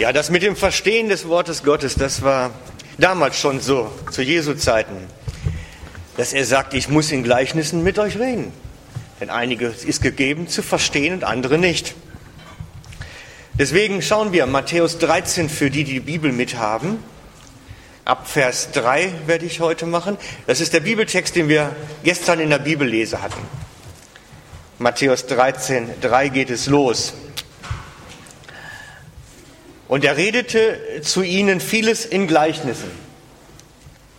Ja, das mit dem Verstehen des Wortes Gottes, das war damals schon so, zu Jesu Zeiten, dass er sagt, ich muss in Gleichnissen mit euch reden. Denn einige ist gegeben zu verstehen und andere nicht. Deswegen schauen wir Matthäus 13 für die, die die Bibel mithaben. Ab Vers 3 werde ich heute machen. Das ist der Bibeltext, den wir gestern in der Bibellese hatten. Matthäus 13, 3 geht es los. Und er redete zu ihnen vieles in Gleichnissen.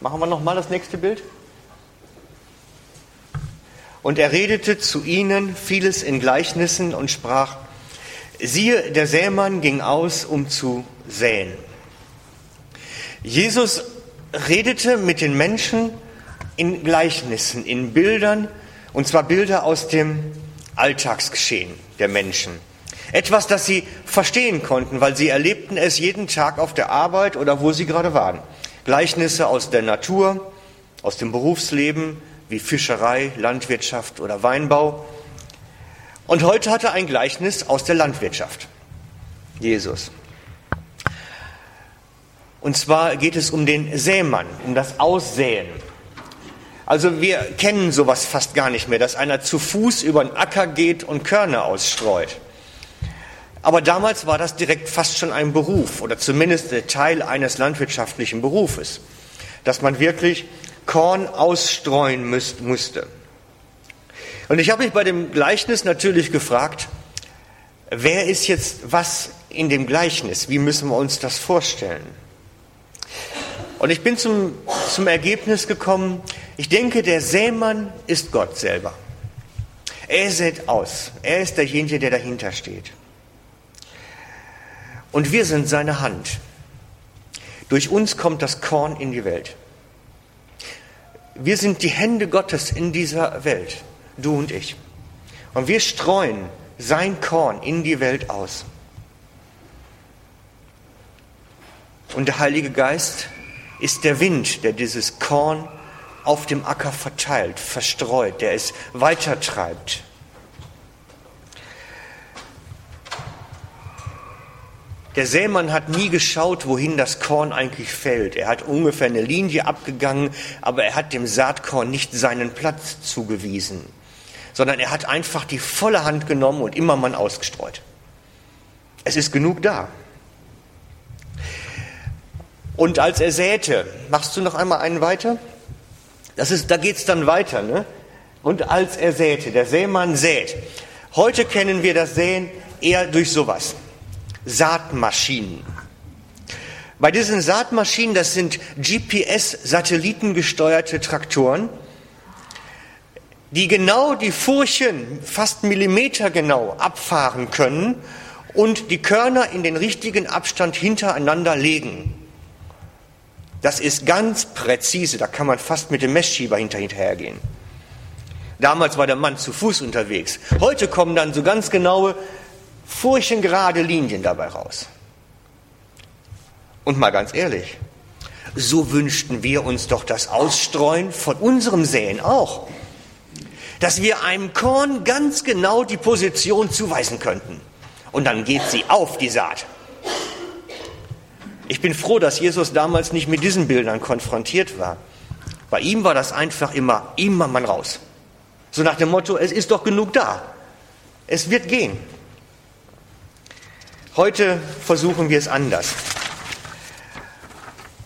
Machen wir noch mal das nächste Bild. Und er redete zu ihnen vieles in Gleichnissen und sprach, siehe, der Sämann ging aus, um zu säen. Jesus redete mit den Menschen in Gleichnissen, in Bildern, und zwar Bilder aus dem Alltagsgeschehen der Menschen. Etwas, das sie verstehen konnten, weil sie erlebten es jeden Tag auf der Arbeit oder wo sie gerade waren. Gleichnisse aus der Natur, aus dem Berufsleben, wie Fischerei, Landwirtschaft oder Weinbau. Und heute hat er ein Gleichnis aus der Landwirtschaft. Jesus. Und zwar geht es um den Sämann, um das Aussäen. Also wir kennen sowas fast gar nicht mehr, dass einer zu Fuß über den Acker geht und Körner ausstreut. Aber damals war das direkt fast schon ein Beruf oder zumindest Teil eines landwirtschaftlichen Berufes, dass man wirklich Korn ausstreuen müsst, musste. Und ich habe mich bei dem Gleichnis natürlich gefragt, wer ist jetzt was in dem Gleichnis? Wie müssen wir uns das vorstellen? Und ich bin zum, zum Ergebnis gekommen, ich denke, der Sämann ist Gott selber. Er sät aus. Er ist derjenige, der dahinter steht. Und wir sind seine Hand. Durch uns kommt das Korn in die Welt. Wir sind die Hände Gottes in dieser Welt, du und ich. Und wir streuen sein Korn in die Welt aus. Und der Heilige Geist ist der Wind, der dieses Korn auf dem Acker verteilt, verstreut, der es weitertreibt. Der Sämann hat nie geschaut, wohin das Korn eigentlich fällt. Er hat ungefähr eine Linie abgegangen, aber er hat dem Saatkorn nicht seinen Platz zugewiesen, sondern er hat einfach die volle Hand genommen und immer mal ausgestreut. Es ist genug da. Und als er säte, machst du noch einmal einen weiter? Das ist, da geht es dann weiter. Ne? Und als er säte, der Sämann sät. Heute kennen wir das Säen eher durch sowas. Saatmaschinen. Bei diesen Saatmaschinen, das sind GPS-satellitengesteuerte Traktoren, die genau die Furchen fast millimetergenau abfahren können und die Körner in den richtigen Abstand hintereinander legen. Das ist ganz präzise, da kann man fast mit dem Messschieber hinterhergehen. Damals war der Mann zu Fuß unterwegs. Heute kommen dann so ganz genaue, furchengerade Linien dabei raus. Und mal ganz ehrlich, so wünschten wir uns doch das Ausstreuen von unserem Säen auch. Dass wir einem Korn ganz genau die Position zuweisen könnten. Und dann geht sie auf, die Saat. Ich bin froh, dass Jesus damals nicht mit diesen Bildern konfrontiert war. Bei ihm war das einfach immer, immer man raus. So nach dem Motto, es ist doch genug da. Es wird gehen. Heute versuchen wir es anders.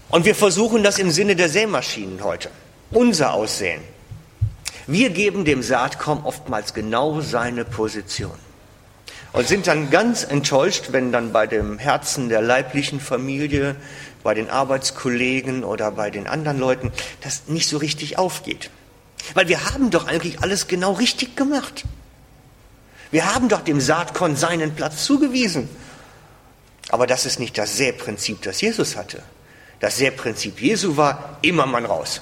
Und wir versuchen das im Sinne der Sämaschinen heute. Unser Aussehen. Wir geben dem Saatkorn oftmals genau seine Position und sind dann ganz enttäuscht, wenn dann bei dem Herzen der leiblichen Familie, bei den Arbeitskollegen oder bei den anderen Leuten das nicht so richtig aufgeht. Weil wir haben doch eigentlich alles genau richtig gemacht. Wir haben doch dem Saatkorn seinen Platz zugewiesen. Aber das ist nicht das Säprinzip, das Jesus hatte. Das Säprinzip Jesu war immer Mann raus.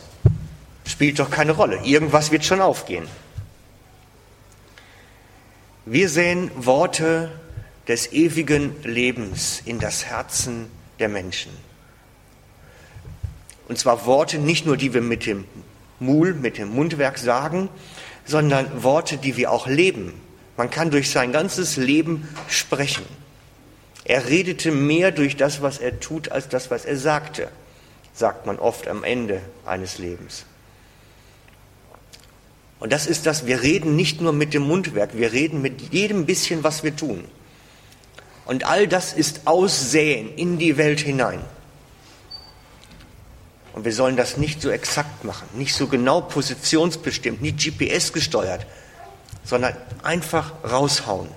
Spielt doch keine Rolle. Irgendwas wird schon aufgehen. Wir sehen Worte des ewigen Lebens in das Herzen der Menschen. Und zwar Worte nicht nur, die wir mit dem Mul, mit dem Mundwerk sagen, sondern Worte, die wir auch leben. Man kann durch sein ganzes Leben sprechen. Er redete mehr durch das, was er tut, als das, was er sagte, sagt man oft am Ende eines Lebens. Und das ist das, wir reden nicht nur mit dem Mundwerk, wir reden mit jedem bisschen, was wir tun. Und all das ist Aussäen in die Welt hinein. Und wir sollen das nicht so exakt machen, nicht so genau positionsbestimmt, nicht GPS gesteuert, sondern einfach raushauen.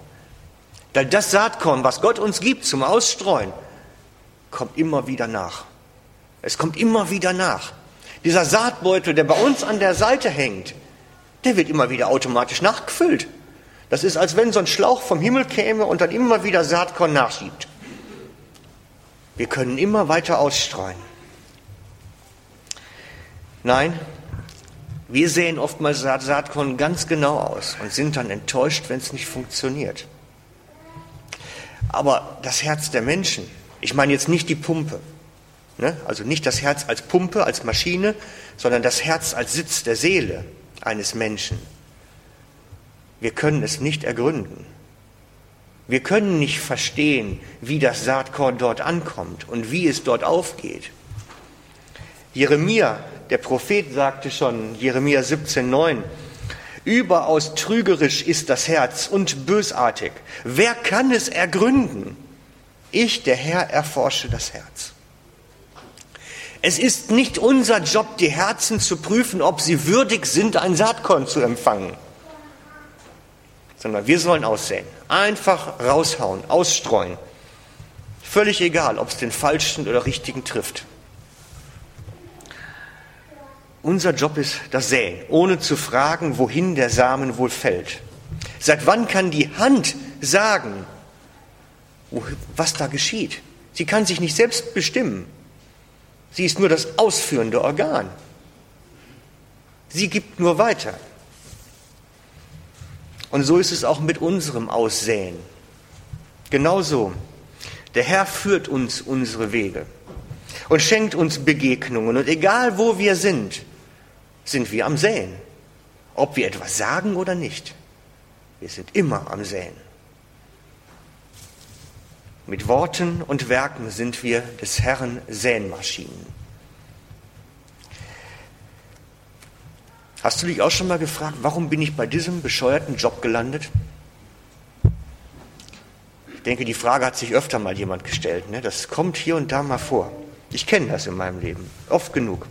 Weil das Saatkorn, was Gott uns gibt zum Ausstreuen, kommt immer wieder nach. Es kommt immer wieder nach. Dieser Saatbeutel, der bei uns an der Seite hängt, der wird immer wieder automatisch nachgefüllt. Das ist, als wenn so ein Schlauch vom Himmel käme und dann immer wieder Saatkorn nachschiebt. Wir können immer weiter ausstreuen. Nein, wir sehen oftmals Saatkorn ganz genau aus und sind dann enttäuscht, wenn es nicht funktioniert. Aber das Herz der Menschen, ich meine jetzt nicht die Pumpe, ne? also nicht das Herz als Pumpe, als Maschine, sondern das Herz als Sitz der Seele, eines Menschen. Wir können es nicht ergründen. Wir können nicht verstehen, wie das Saatkorn dort ankommt und wie es dort aufgeht. Jeremia, der Prophet, sagte schon, Jeremia 17,9, überaus trügerisch ist das Herz und bösartig. Wer kann es ergründen? Ich, der Herr, erforsche das Herz. Es ist nicht unser Job, die Herzen zu prüfen, ob sie würdig sind, ein Saatkorn zu empfangen, sondern wir sollen aussehen. Einfach raushauen, ausstreuen. Völlig egal, ob es den falschen oder richtigen trifft. Unser Job ist das Säen, ohne zu fragen, wohin der Samen wohl fällt. Seit wann kann die Hand sagen, was da geschieht? Sie kann sich nicht selbst bestimmen. Sie ist nur das ausführende Organ. Sie gibt nur weiter. Und so ist es auch mit unserem Aussäen. Genauso. Der Herr führt uns unsere Wege und schenkt uns Begegnungen. Und egal wo wir sind, sind wir am Säen. Ob wir etwas sagen oder nicht. Wir sind immer am Säen. Mit Worten und Werken sind wir des Herrn Säenmaschinen. Hast du dich auch schon mal gefragt, warum bin ich bei diesem bescheuerten Job gelandet? Ich denke, die Frage hat sich öfter mal jemand gestellt. Ne? Das kommt hier und da mal vor. Ich kenne das in meinem Leben, oft genug.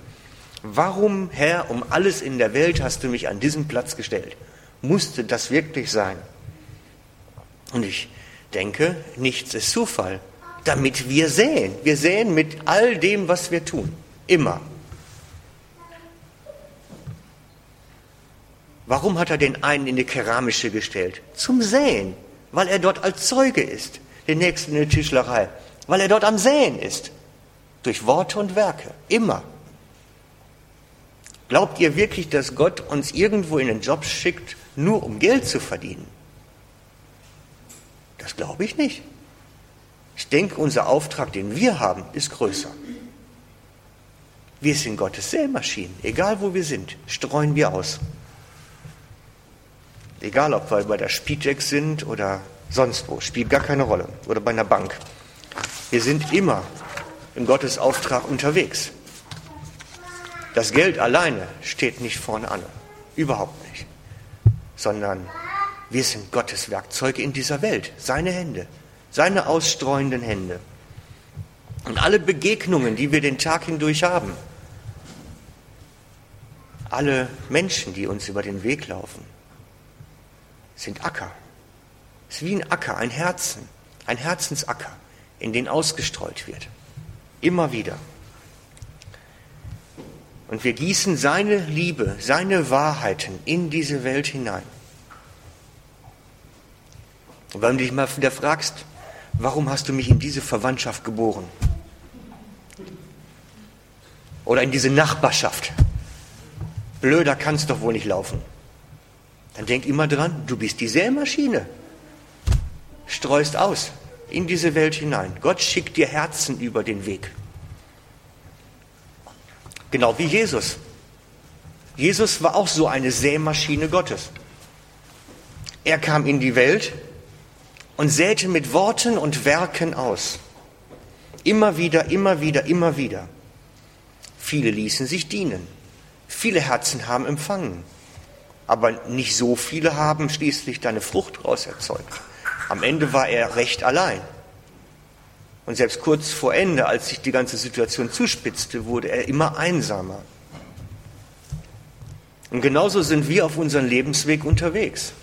Warum, Herr, um alles in der Welt hast du mich an diesen Platz gestellt? Musste das wirklich sein? Und ich denke, nichts ist Zufall, damit wir säen. Wir säen mit all dem, was wir tun. Immer. Warum hat er den einen in die Keramische gestellt? Zum Säen, weil er dort als Zeuge ist. Den nächsten in der Tischlerei, weil er dort am Säen ist. Durch Worte und Werke. Immer. Glaubt ihr wirklich, dass Gott uns irgendwo in den Job schickt, nur um Geld zu verdienen? Das glaube ich nicht. Ich denke, unser Auftrag, den wir haben, ist größer. Wir sind Gottes Sämaschinen. Egal wo wir sind, streuen wir aus. Egal, ob wir bei der Spieldeck sind oder sonst wo, spielt gar keine Rolle. Oder bei einer Bank. Wir sind immer im Gottes Auftrag unterwegs. Das Geld alleine steht nicht vorne an. Überhaupt nicht. Sondern wir sind Gottes Werkzeuge in dieser Welt, seine Hände, seine ausstreuenden Hände. Und alle Begegnungen, die wir den Tag hindurch haben, alle Menschen, die uns über den Weg laufen, sind Acker. Es ist wie ein Acker, ein Herzen, ein Herzensacker, in den ausgestreut wird. Immer wieder. Und wir gießen seine Liebe, seine Wahrheiten in diese Welt hinein. Und wenn du dich mal wieder fragst, warum hast du mich in diese Verwandtschaft geboren? Oder in diese Nachbarschaft? Blöder kann es doch wohl nicht laufen. Dann denk immer dran, du bist die Sämaschine. Streust aus in diese Welt hinein. Gott schickt dir Herzen über den Weg. Genau wie Jesus. Jesus war auch so eine Sämaschine Gottes. Er kam in die Welt und säte mit Worten und Werken aus. Immer wieder, immer wieder, immer wieder. Viele ließen sich dienen. Viele Herzen haben empfangen. Aber nicht so viele haben schließlich deine Frucht daraus erzeugt. Am Ende war er recht allein. Und selbst kurz vor Ende, als sich die ganze Situation zuspitzte, wurde er immer einsamer. Und genauso sind wir auf unserem Lebensweg unterwegs.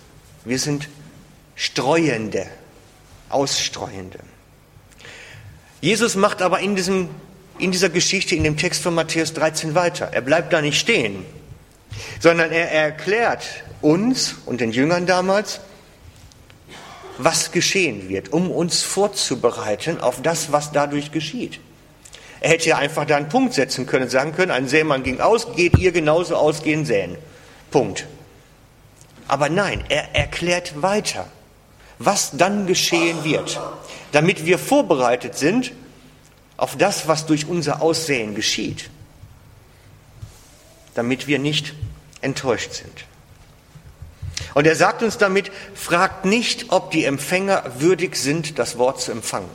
Wir sind Streuende, Ausstreuende. Jesus macht aber in, diesem, in dieser Geschichte, in dem Text von Matthäus 13 weiter. Er bleibt da nicht stehen, sondern er erklärt uns und den Jüngern damals, was geschehen wird, um uns vorzubereiten auf das, was dadurch geschieht. Er hätte ja einfach da einen Punkt setzen können, sagen können, ein Sämann ging aus, geht ihr genauso ausgehen säen. Punkt. Aber nein, er erklärt weiter, was dann geschehen wird, damit wir vorbereitet sind auf das, was durch unser Aussehen geschieht, damit wir nicht enttäuscht sind. Und er sagt uns damit, fragt nicht, ob die Empfänger würdig sind, das Wort zu empfangen.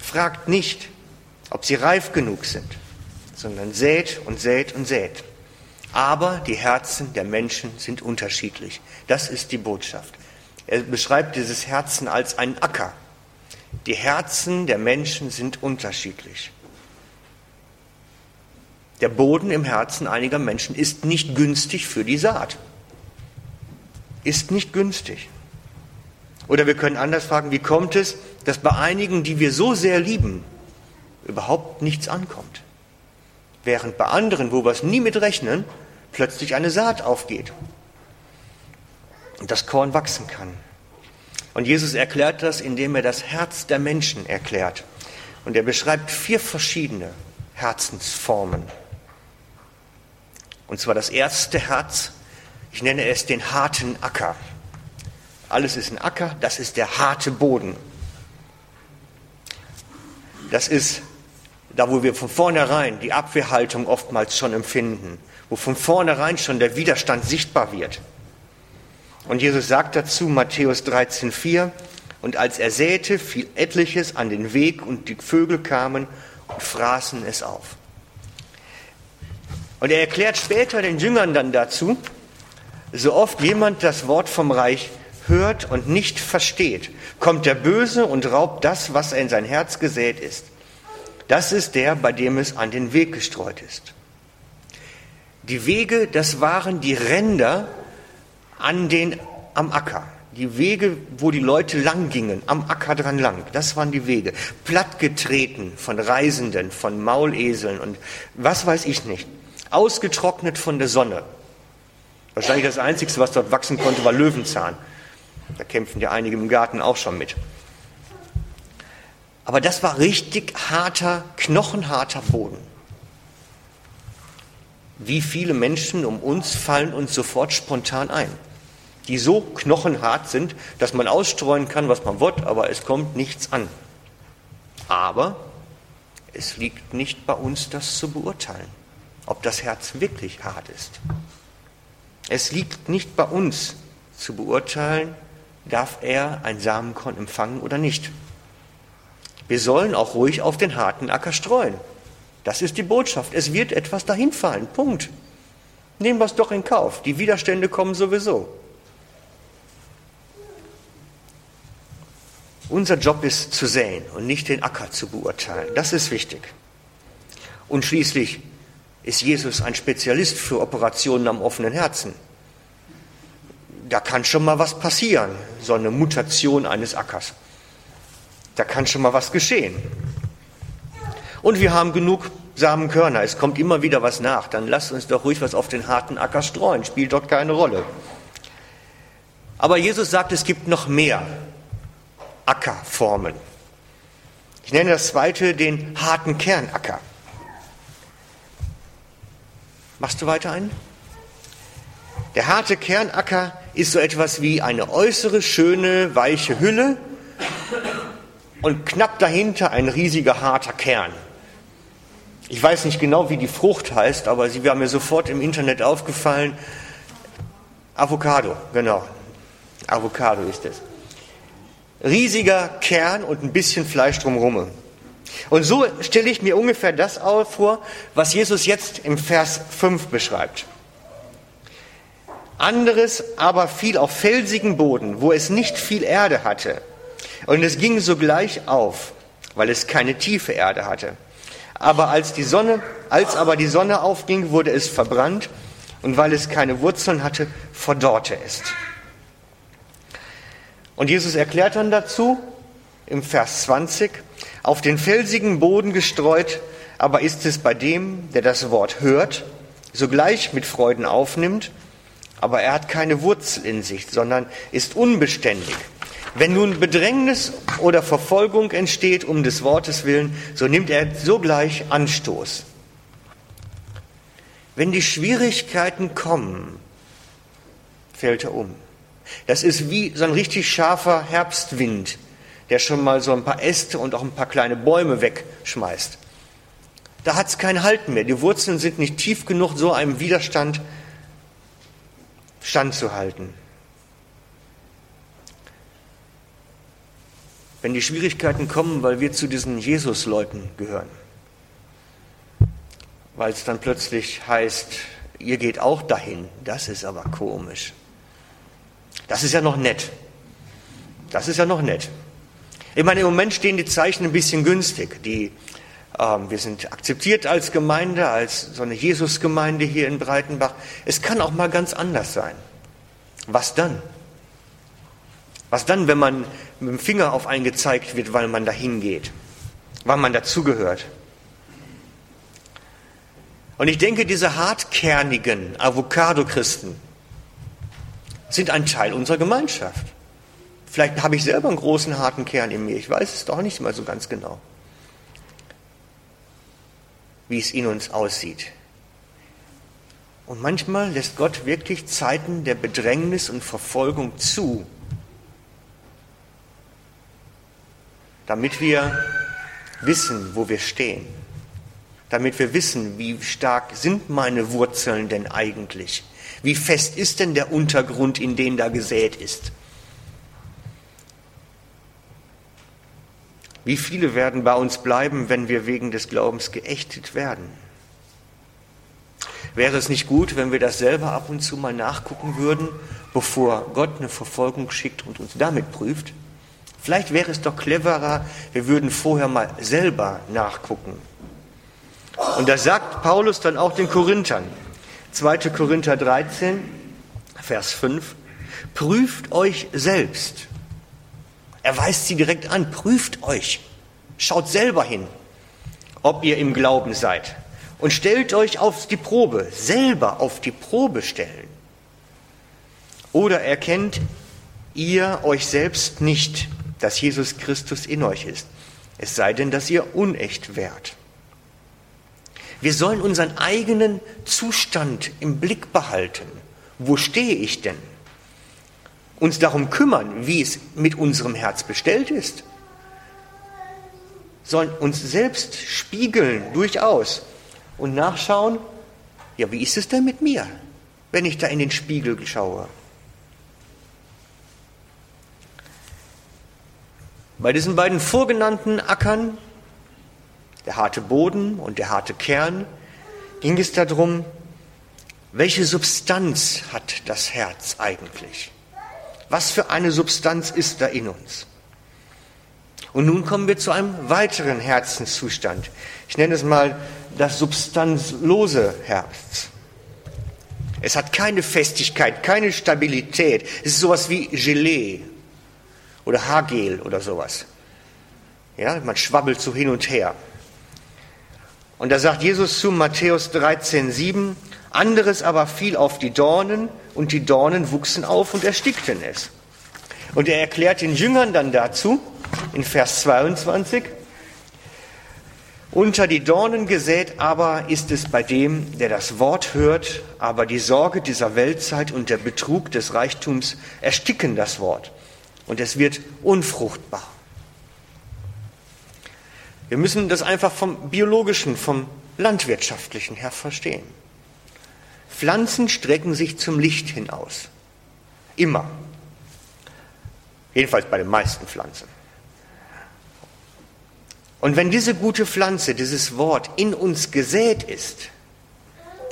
Fragt nicht, ob sie reif genug sind, sondern sät und sät und sät. Aber die Herzen der Menschen sind unterschiedlich. Das ist die Botschaft. Er beschreibt dieses Herzen als einen Acker. Die Herzen der Menschen sind unterschiedlich. Der Boden im Herzen einiger Menschen ist nicht günstig für die Saat ist nicht günstig. Oder wir können anders fragen, wie kommt es, dass bei einigen, die wir so sehr lieben, überhaupt nichts ankommt? Während bei anderen, wo wir es nie mit rechnen, plötzlich eine Saat aufgeht und das Korn wachsen kann. Und Jesus erklärt das, indem er das Herz der Menschen erklärt. Und er beschreibt vier verschiedene Herzensformen. Und zwar das erste Herz ich nenne es den harten Acker. Alles ist ein Acker, das ist der harte Boden. Das ist da, wo wir von vornherein die Abwehrhaltung oftmals schon empfinden, wo von vornherein schon der Widerstand sichtbar wird. Und Jesus sagt dazu, Matthäus 13,4, und als er säte, fiel etliches an den Weg und die Vögel kamen und fraßen es auf. Und er erklärt später den Jüngern dann dazu, so oft jemand das Wort vom Reich hört und nicht versteht, kommt der Böse und raubt das, was er in sein Herz gesät ist. Das ist der, bei dem es an den Weg gestreut ist. Die Wege, das waren die Ränder an den, am Acker. Die Wege, wo die Leute lang gingen, am Acker dran lang, das waren die Wege. Plattgetreten von Reisenden, von Mauleseln und was weiß ich nicht. Ausgetrocknet von der Sonne, Wahrscheinlich das Einzige, was dort wachsen konnte, war Löwenzahn. Da kämpfen ja einige im Garten auch schon mit. Aber das war richtig harter, knochenharter Boden. Wie viele Menschen um uns fallen uns sofort spontan ein, die so knochenhart sind, dass man ausstreuen kann, was man will, aber es kommt nichts an. Aber es liegt nicht bei uns, das zu beurteilen, ob das Herz wirklich hart ist. Es liegt nicht bei uns zu beurteilen, darf er ein Samenkorn empfangen oder nicht. Wir sollen auch ruhig auf den harten Acker streuen. Das ist die Botschaft. Es wird etwas dahin fallen. Punkt. Nehmen wir es doch in Kauf. Die Widerstände kommen sowieso. Unser Job ist zu säen und nicht den Acker zu beurteilen. Das ist wichtig. Und schließlich ist Jesus ein Spezialist für Operationen am offenen Herzen. Da kann schon mal was passieren, so eine Mutation eines Ackers. Da kann schon mal was geschehen. Und wir haben genug Samenkörner, es kommt immer wieder was nach. Dann lasst uns doch ruhig was auf den harten Acker streuen, spielt dort keine Rolle. Aber Jesus sagt, es gibt noch mehr Ackerformen. Ich nenne das zweite den harten Kernacker. Machst du weiter einen? Der harte Kernacker ist so etwas wie eine äußere, schöne, weiche Hülle und knapp dahinter ein riesiger, harter Kern. Ich weiß nicht genau, wie die Frucht heißt, aber sie war mir sofort im Internet aufgefallen. Avocado, genau. Avocado ist es. Riesiger Kern und ein bisschen Fleisch drumherum. Und so stelle ich mir ungefähr das vor, was Jesus jetzt im Vers 5 beschreibt. Anderes aber fiel auf felsigen Boden, wo es nicht viel Erde hatte. Und es ging sogleich auf, weil es keine tiefe Erde hatte. Aber als die Sonne, als aber die Sonne aufging, wurde es verbrannt und weil es keine Wurzeln hatte, verdorrte es. Und Jesus erklärt dann dazu im Vers 20, auf den felsigen Boden gestreut, aber ist es bei dem, der das Wort hört, sogleich mit Freuden aufnimmt, aber er hat keine Wurzel in sich, sondern ist unbeständig. Wenn nun Bedrängnis oder Verfolgung entsteht um des Wortes willen, so nimmt er sogleich Anstoß. Wenn die Schwierigkeiten kommen, fällt er um. Das ist wie so ein richtig scharfer Herbstwind, der schon mal so ein paar Äste und auch ein paar kleine Bäume wegschmeißt. Da hat es kein Halten mehr. Die Wurzeln sind nicht tief genug, so einem Widerstand standzuhalten. Wenn die Schwierigkeiten kommen, weil wir zu diesen Jesus-Leuten gehören, weil es dann plötzlich heißt, ihr geht auch dahin, das ist aber komisch. Das ist ja noch nett. Das ist ja noch nett. Ich meine, im Moment stehen die Zeichen ein bisschen günstig. Die, ähm, wir sind akzeptiert als Gemeinde, als so eine Jesusgemeinde hier in Breitenbach. Es kann auch mal ganz anders sein. Was dann? Was dann, wenn man mit dem Finger auf einen gezeigt wird, weil man dahin geht, weil man dazugehört? Und ich denke, diese hartkernigen Avocado-Christen sind ein Teil unserer Gemeinschaft. Vielleicht habe ich selber einen großen harten Kern in mir. Ich weiß es doch nicht mal so ganz genau, wie es in uns aussieht. Und manchmal lässt Gott wirklich Zeiten der Bedrängnis und Verfolgung zu, damit wir wissen, wo wir stehen, damit wir wissen, wie stark sind meine Wurzeln denn eigentlich, wie fest ist denn der Untergrund, in den da gesät ist. Wie viele werden bei uns bleiben, wenn wir wegen des Glaubens geächtet werden? Wäre es nicht gut, wenn wir das selber ab und zu mal nachgucken würden, bevor Gott eine Verfolgung schickt und uns damit prüft? Vielleicht wäre es doch cleverer, wir würden vorher mal selber nachgucken. Und das sagt Paulus dann auch den Korinthern. 2. Korinther 13, Vers 5. Prüft euch selbst er weist sie direkt an, prüft euch, schaut selber hin, ob ihr im Glauben seid und stellt euch auf die Probe, selber auf die Probe stellen. Oder erkennt ihr euch selbst nicht, dass Jesus Christus in euch ist, es sei denn, dass ihr unecht wärt. Wir sollen unseren eigenen Zustand im Blick behalten. Wo stehe ich denn? Uns darum kümmern, wie es mit unserem Herz bestellt ist, sollen uns selbst spiegeln, durchaus, und nachschauen, ja, wie ist es denn mit mir, wenn ich da in den Spiegel schaue? Bei diesen beiden vorgenannten Ackern, der harte Boden und der harte Kern, ging es darum, welche Substanz hat das Herz eigentlich? Was für eine Substanz ist da in uns? Und nun kommen wir zu einem weiteren Herzenszustand. Ich nenne es mal das substanzlose Herz. Es hat keine Festigkeit, keine Stabilität. Es ist sowas wie Gelee oder Haargel oder sowas. Ja, man schwabbelt so hin und her. Und da sagt Jesus zu Matthäus 13, 7, anderes aber fiel auf die Dornen und die Dornen wuchsen auf und erstickten es. Und er erklärt den Jüngern dann dazu, in Vers 22, unter die Dornen gesät aber ist es bei dem, der das Wort hört, aber die Sorge dieser Weltzeit und der Betrug des Reichtums ersticken das Wort und es wird unfruchtbar. Wir müssen das einfach vom biologischen, vom landwirtschaftlichen her verstehen. Pflanzen strecken sich zum Licht hinaus. Immer. Jedenfalls bei den meisten Pflanzen. Und wenn diese gute Pflanze, dieses Wort in uns gesät ist,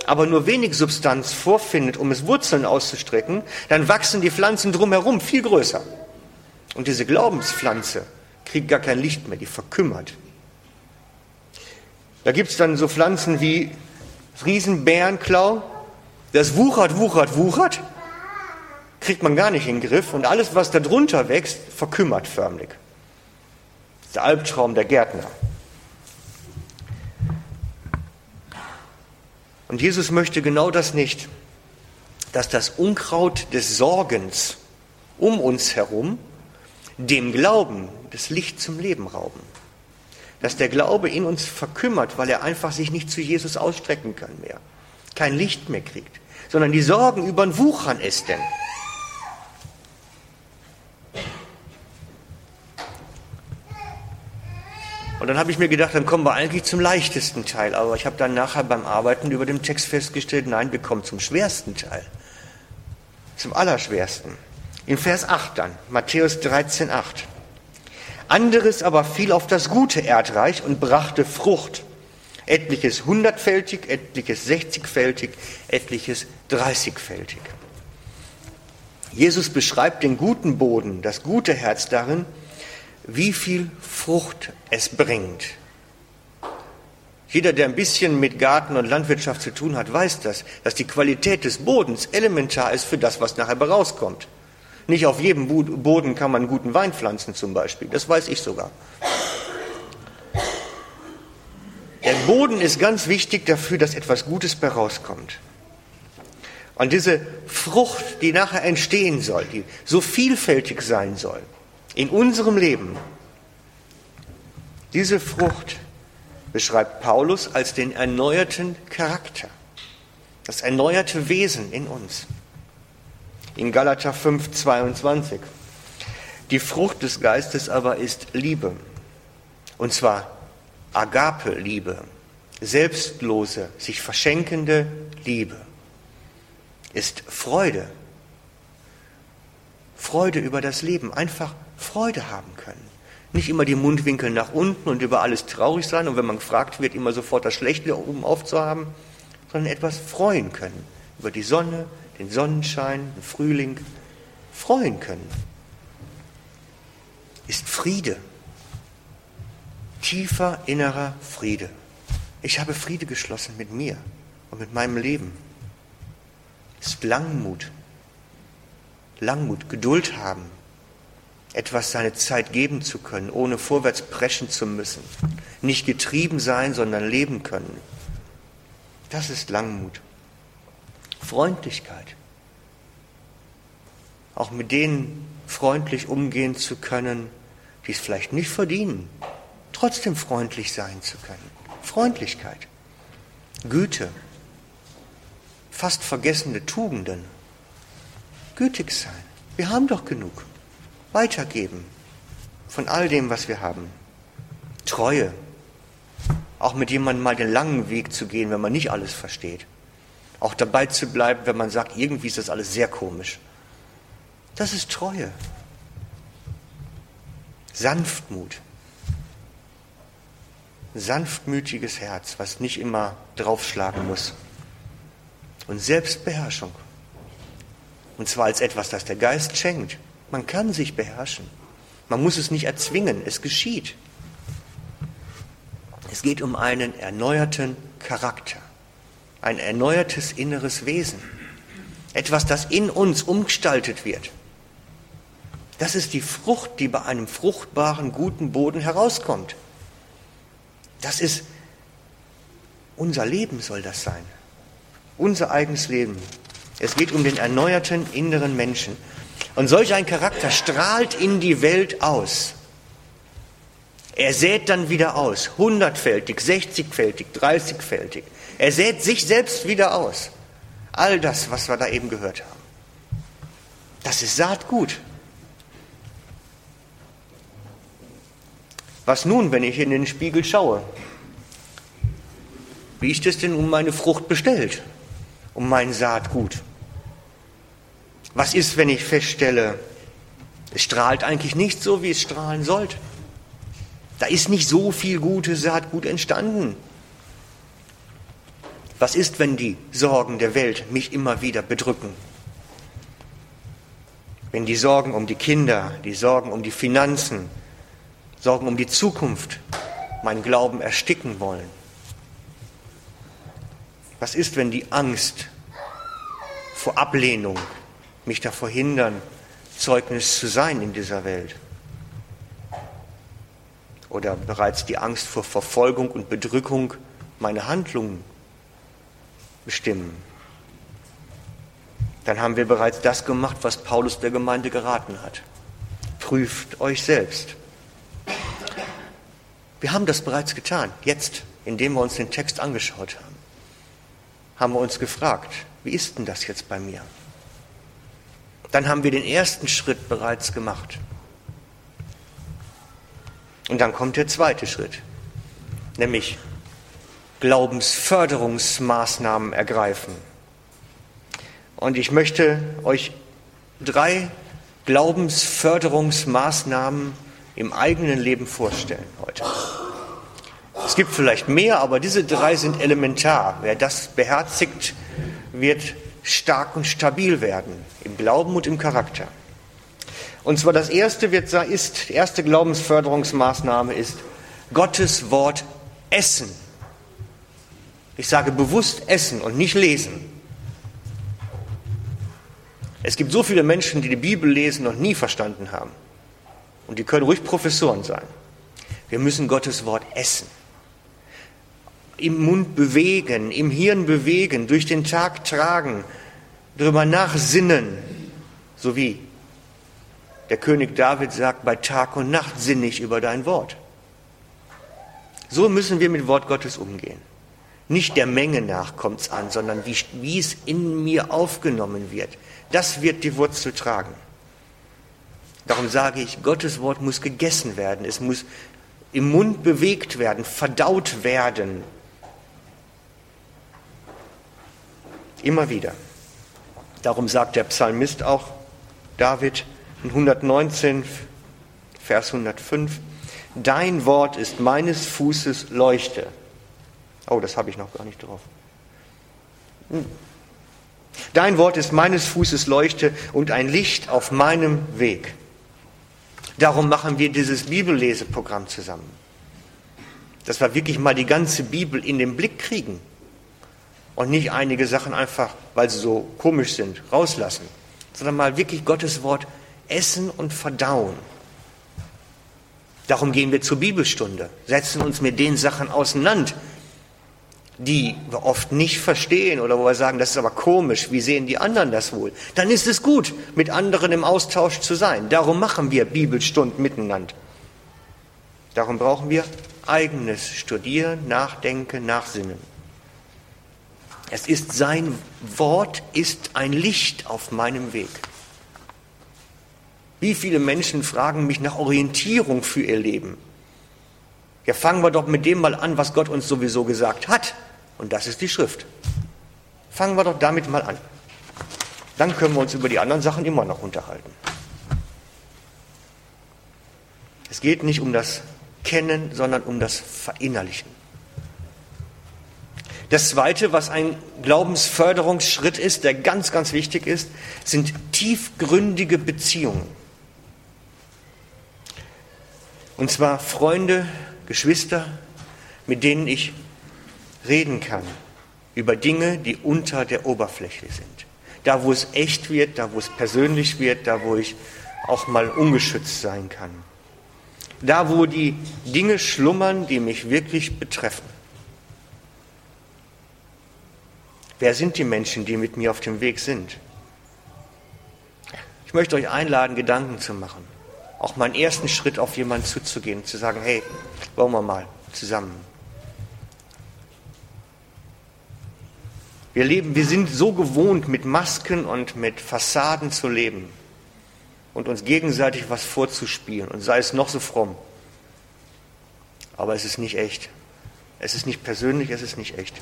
aber nur wenig Substanz vorfindet, um es Wurzeln auszustrecken, dann wachsen die Pflanzen drumherum viel größer. Und diese Glaubenspflanze kriegt gar kein Licht mehr, die verkümmert. Da gibt es dann so Pflanzen wie Riesenbärenklau, das wuchert, wuchert, wuchert, kriegt man gar nicht in den Griff und alles, was da drunter wächst, verkümmert förmlich. Das ist der Albtraum der Gärtner. Und Jesus möchte genau das nicht, dass das Unkraut des Sorgens um uns herum dem Glauben das Licht zum Leben rauben. Dass der Glaube in uns verkümmert, weil er einfach sich nicht zu Jesus ausstrecken kann mehr, kein Licht mehr kriegt, sondern die Sorgen über den Wuchern es denn. Und dann habe ich mir gedacht, dann kommen wir eigentlich zum leichtesten Teil. Aber ich habe dann nachher beim Arbeiten über dem Text festgestellt, nein, wir kommen zum schwersten Teil. Zum allerschwersten. In Vers 8 dann, Matthäus 13, 8. Anderes aber fiel auf das gute Erdreich und brachte Frucht. Etliches hundertfältig, etliches sechzigfältig, etliches dreißigfältig. Jesus beschreibt den guten Boden, das gute Herz darin, wie viel Frucht es bringt. Jeder, der ein bisschen mit Garten und Landwirtschaft zu tun hat, weiß das, dass die Qualität des Bodens elementar ist für das, was nachher rauskommt. Nicht auf jedem Boden kann man guten Wein pflanzen zum Beispiel, das weiß ich sogar. Der Boden ist ganz wichtig dafür, dass etwas Gutes bei rauskommt. Und diese Frucht, die nachher entstehen soll, die so vielfältig sein soll, in unserem Leben, diese Frucht beschreibt Paulus als den erneuerten Charakter, das erneuerte Wesen in uns. In Galater 5, 22. Die Frucht des Geistes aber ist Liebe. Und zwar Agape-Liebe, selbstlose, sich verschenkende Liebe. Ist Freude. Freude über das Leben, einfach Freude haben können. Nicht immer die Mundwinkel nach unten und über alles traurig sein und wenn man gefragt wird, immer sofort das Schlechte oben aufzuhaben, sondern etwas freuen können. Über die Sonne, den Sonnenschein, den Frühling. Freuen können. Ist Friede. Tiefer innerer Friede. Ich habe Friede geschlossen mit mir und mit meinem Leben. Ist Langmut. Langmut, Geduld haben, etwas seine Zeit geben zu können, ohne vorwärts preschen zu müssen. Nicht getrieben sein, sondern leben können. Das ist Langmut. Freundlichkeit. Auch mit denen freundlich umgehen zu können, die es vielleicht nicht verdienen, trotzdem freundlich sein zu können. Freundlichkeit. Güte. Fast vergessene Tugenden. Gütig sein. Wir haben doch genug weitergeben von all dem, was wir haben. Treue. Auch mit jemandem mal den langen Weg zu gehen, wenn man nicht alles versteht. Auch dabei zu bleiben, wenn man sagt, irgendwie ist das alles sehr komisch. Das ist Treue. Sanftmut. Sanftmütiges Herz, was nicht immer draufschlagen muss. Und Selbstbeherrschung. Und zwar als etwas, das der Geist schenkt. Man kann sich beherrschen. Man muss es nicht erzwingen. Es geschieht. Es geht um einen erneuerten Charakter, ein erneuertes inneres Wesen. Etwas, das in uns umgestaltet wird. Das ist die Frucht, die bei einem fruchtbaren, guten Boden herauskommt. Das ist unser Leben soll das sein. Unser eigenes Leben. Es geht um den erneuerten inneren Menschen. Und solch ein Charakter strahlt in die Welt aus. Er sät dann wieder aus, hundertfältig, sechzigfältig, dreißigfältig. Er sät sich selbst wieder aus. All das, was wir da eben gehört haben. Das ist Saatgut. Was nun, wenn ich in den Spiegel schaue? Wie ist es denn um meine Frucht bestellt? Um mein Saatgut? Was ist, wenn ich feststelle, Es strahlt eigentlich nicht so, wie es strahlen sollte. Da ist nicht so viel gute Saatgut entstanden. Was ist, wenn die Sorgen der Welt mich immer wieder bedrücken? Wenn die Sorgen um die Kinder, die Sorgen um die Finanzen, Sorgen um die Zukunft meinen Glauben ersticken wollen? Was ist, wenn die Angst vor Ablehnung mich davor hindern, Zeugnis zu sein in dieser Welt? Oder bereits die Angst vor Verfolgung und Bedrückung meine Handlungen bestimmen? Dann haben wir bereits das gemacht, was Paulus der Gemeinde geraten hat. Prüft euch selbst. Wir haben das bereits getan, jetzt, indem wir uns den Text angeschaut haben. Haben wir uns gefragt, wie ist denn das jetzt bei mir? Dann haben wir den ersten Schritt bereits gemacht. Und dann kommt der zweite Schritt, nämlich Glaubensförderungsmaßnahmen ergreifen. Und ich möchte euch drei Glaubensförderungsmaßnahmen im eigenen Leben vorstellen heute. Es gibt vielleicht mehr, aber diese drei sind elementar. Wer das beherzigt, wird stark und stabil werden im Glauben und im Charakter. Und zwar das erste wird, ist, die erste Glaubensförderungsmaßnahme ist Gottes Wort essen. Ich sage bewusst essen und nicht lesen. Es gibt so viele Menschen, die die Bibel lesen und nie verstanden haben. Und die können ruhig Professoren sein. Wir müssen Gottes Wort essen. Im Mund bewegen, im Hirn bewegen, durch den Tag tragen, darüber nachsinnen, so wie der König David sagt, bei Tag und Nacht sinne ich über dein Wort. So müssen wir mit Wort Gottes umgehen. Nicht der Menge nach kommt es an, sondern wie, wie es in mir aufgenommen wird. Das wird die Wurzel tragen. Darum sage ich, Gottes Wort muss gegessen werden, es muss im Mund bewegt werden, verdaut werden. Immer wieder. Darum sagt der Psalmist auch, David in 119, Vers 105, Dein Wort ist meines Fußes Leuchte. Oh, das habe ich noch gar nicht drauf. Hm. Dein Wort ist meines Fußes Leuchte und ein Licht auf meinem Weg. Darum machen wir dieses Bibelleseprogramm zusammen. Dass wir wirklich mal die ganze Bibel in den Blick kriegen und nicht einige Sachen einfach, weil sie so komisch sind, rauslassen, sondern mal wirklich Gottes Wort essen und verdauen. Darum gehen wir zur Bibelstunde, setzen uns mit den Sachen auseinander, die wir oft nicht verstehen oder wo wir sagen, das ist aber komisch, wie sehen die anderen das wohl? Dann ist es gut, mit anderen im Austausch zu sein. Darum machen wir Bibelstunden miteinander. Darum brauchen wir eigenes Studieren, Nachdenken, Nachsinnen. Es ist sein Wort, ist ein Licht auf meinem Weg. Wie viele Menschen fragen mich nach Orientierung für ihr Leben? Ja, fangen wir doch mit dem mal an, was Gott uns sowieso gesagt hat. Und das ist die Schrift. Fangen wir doch damit mal an. Dann können wir uns über die anderen Sachen immer noch unterhalten. Es geht nicht um das Kennen, sondern um das Verinnerlichen. Das Zweite, was ein Glaubensförderungsschritt ist, der ganz, ganz wichtig ist, sind tiefgründige Beziehungen. Und zwar Freunde, Geschwister, mit denen ich reden kann über Dinge, die unter der Oberfläche sind. Da, wo es echt wird, da, wo es persönlich wird, da, wo ich auch mal ungeschützt sein kann. Da, wo die Dinge schlummern, die mich wirklich betreffen. Wer sind die Menschen, die mit mir auf dem Weg sind? Ich möchte euch einladen, Gedanken zu machen. Auch meinen ersten Schritt auf jemanden zuzugehen, zu sagen, hey, wollen wir mal zusammen Wir leben, wir sind so gewohnt, mit Masken und mit Fassaden zu leben und uns gegenseitig was vorzuspielen und sei es noch so fromm. Aber es ist nicht echt. Es ist nicht persönlich, es ist nicht echt.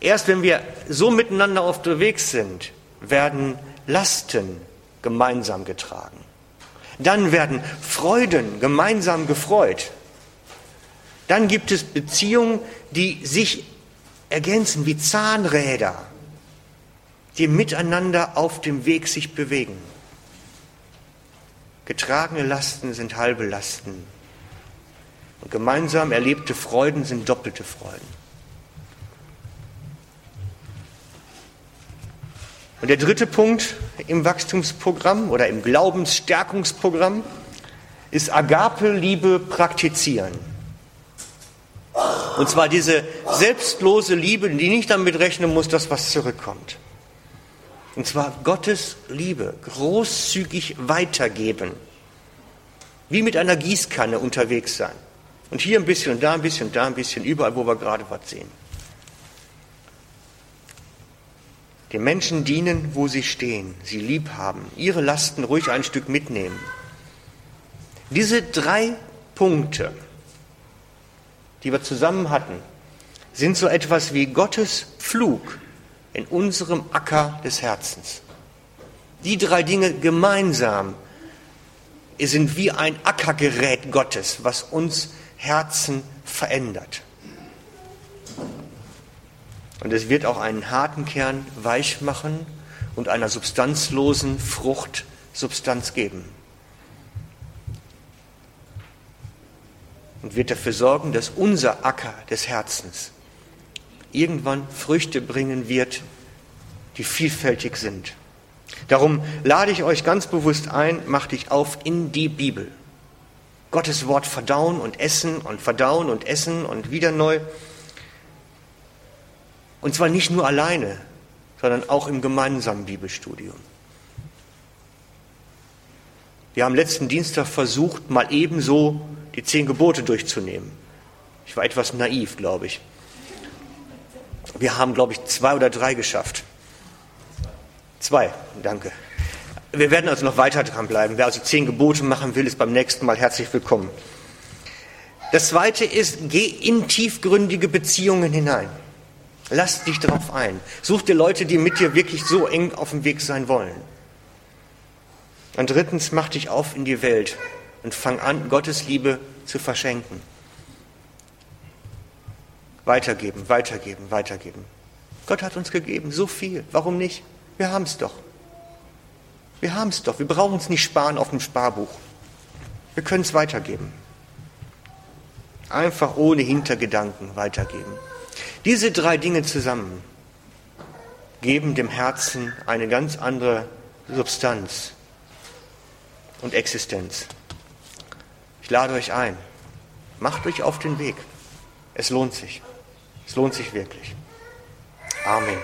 Erst wenn wir so miteinander unterwegs sind, werden Lasten gemeinsam getragen. Dann werden Freuden gemeinsam gefreut. Dann gibt es Beziehungen, die sich ergänzen wie Zahnräder, die miteinander auf dem Weg sich bewegen. Getragene Lasten sind halbe Lasten. Und gemeinsam erlebte Freuden sind doppelte Freuden. Und der dritte Punkt im Wachstumsprogramm oder im Glaubensstärkungsprogramm ist Agape-Liebe praktizieren. Und zwar diese selbstlose Liebe, die nicht damit rechnen muss, dass was zurückkommt. Und zwar Gottes Liebe großzügig weitergeben. Wie mit einer Gießkanne unterwegs sein. Und hier ein bisschen und da ein bisschen und da ein bisschen, überall, wo wir gerade was sehen. Den Menschen dienen, wo sie stehen, sie lieb haben, ihre Lasten ruhig ein Stück mitnehmen. Diese drei Punkte, die wir zusammen hatten, sind so etwas wie Gottes Pflug in unserem Acker des Herzens. Die drei Dinge gemeinsam sind wie ein Ackergerät Gottes, was uns Herzen verändert. Und es wird auch einen harten Kern weich machen und einer substanzlosen Frucht Substanz geben. Und wird dafür sorgen, dass unser Acker des Herzens irgendwann Früchte bringen wird, die vielfältig sind. Darum lade ich euch ganz bewusst ein, mach dich auf in die Bibel. Gottes Wort verdauen und essen und verdauen und essen und wieder neu. Und zwar nicht nur alleine, sondern auch im gemeinsamen Bibelstudium. Wir haben letzten Dienstag versucht, mal ebenso die zehn Gebote durchzunehmen. Ich war etwas naiv, glaube ich. Wir haben, glaube ich, zwei oder drei geschafft. Zwei, danke. Wir werden also noch weiter dranbleiben. Wer also zehn Gebote machen will, ist beim nächsten Mal herzlich willkommen. Das zweite ist, geh in tiefgründige Beziehungen hinein. Lass dich darauf ein. Such dir Leute, die mit dir wirklich so eng auf dem Weg sein wollen. Und drittens, mach dich auf in die Welt und fang an, Gottes Liebe zu verschenken. Weitergeben, weitergeben, weitergeben. Gott hat uns gegeben, so viel. Warum nicht? Wir haben es doch. Wir haben es doch. Wir brauchen es nicht sparen auf dem Sparbuch. Wir können es weitergeben. Einfach ohne Hintergedanken weitergeben. Diese drei Dinge zusammen geben dem Herzen eine ganz andere Substanz und Existenz. Ich lade euch ein, macht euch auf den Weg. Es lohnt sich. Es lohnt sich wirklich. Amen.